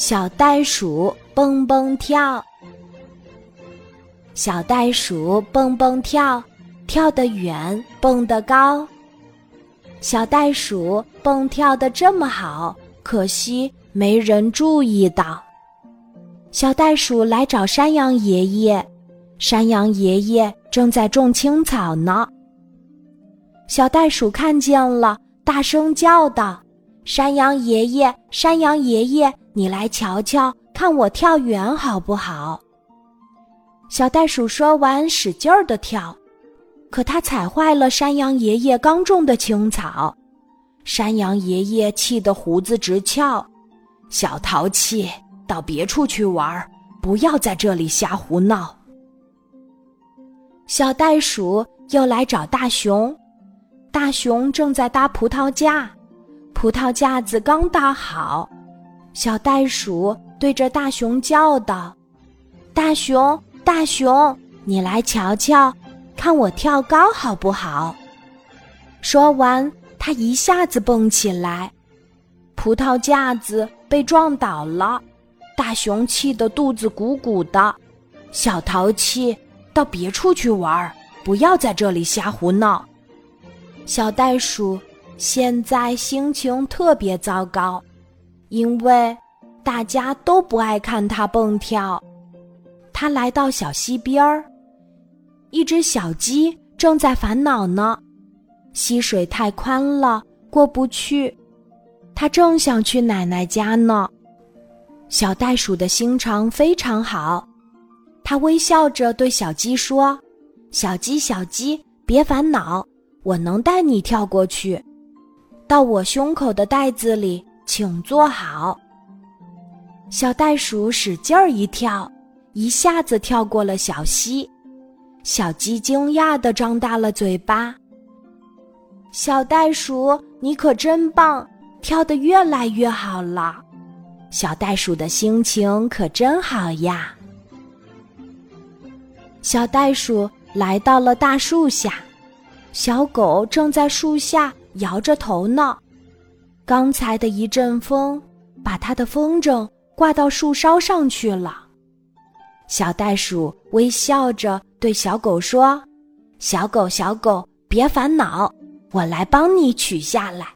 小袋鼠蹦蹦跳，小袋鼠蹦蹦跳，跳得远，蹦得高。小袋鼠蹦跳的这么好，可惜没人注意到。小袋鼠来找山羊爷爷，山羊爷爷正在种青草呢。小袋鼠看见了，大声叫道：“山羊爷爷，山羊爷爷！”你来瞧瞧，看我跳远好不好？小袋鼠说完，使劲儿的跳，可它踩坏了山羊爷爷刚种的青草。山羊爷爷气得胡子直翘：“小淘气，到别处去玩，不要在这里瞎胡闹。”小袋鼠又来找大熊，大熊正在搭葡萄架，葡萄架子刚搭好。小袋鼠对着大熊叫道：“大熊，大熊，你来瞧瞧，看我跳高好不好？”说完，它一下子蹦起来，葡萄架子被撞倒了。大熊气得肚子鼓鼓的，小淘气，到别处去玩，不要在这里瞎胡闹。小袋鼠现在心情特别糟糕。因为大家都不爱看它蹦跳，它来到小溪边儿，一只小鸡正在烦恼呢。溪水太宽了，过不去。它正想去奶奶家呢。小袋鼠的心肠非常好，它微笑着对小鸡说：“小鸡，小鸡，别烦恼，我能带你跳过去，到我胸口的袋子里。”请坐好。小袋鼠使劲儿一跳，一下子跳过了小溪。小鸡惊讶地张大了嘴巴。小袋鼠，你可真棒，跳得越来越好了。小袋鼠的心情可真好呀。小袋鼠来到了大树下，小狗正在树下摇着头呢。刚才的一阵风，把它的风筝挂到树梢上去了。小袋鼠微笑着对小狗说：“小狗，小狗，别烦恼，我来帮你取下来。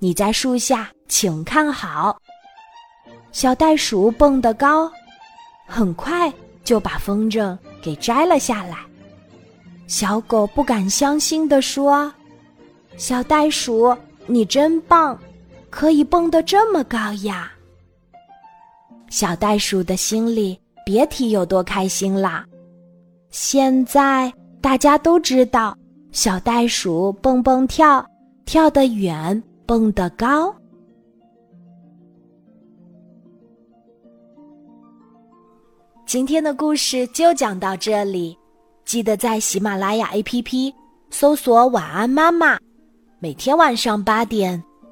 你在树下，请看好。”小袋鼠蹦得高，很快就把风筝给摘了下来。小狗不敢相信地说：“小袋鼠，你真棒！”可以蹦得这么高呀！小袋鼠的心里别提有多开心啦。现在大家都知道，小袋鼠蹦蹦跳，跳得远，蹦得高。今天的故事就讲到这里，记得在喜马拉雅 APP 搜索“晚安妈妈”，每天晚上八点。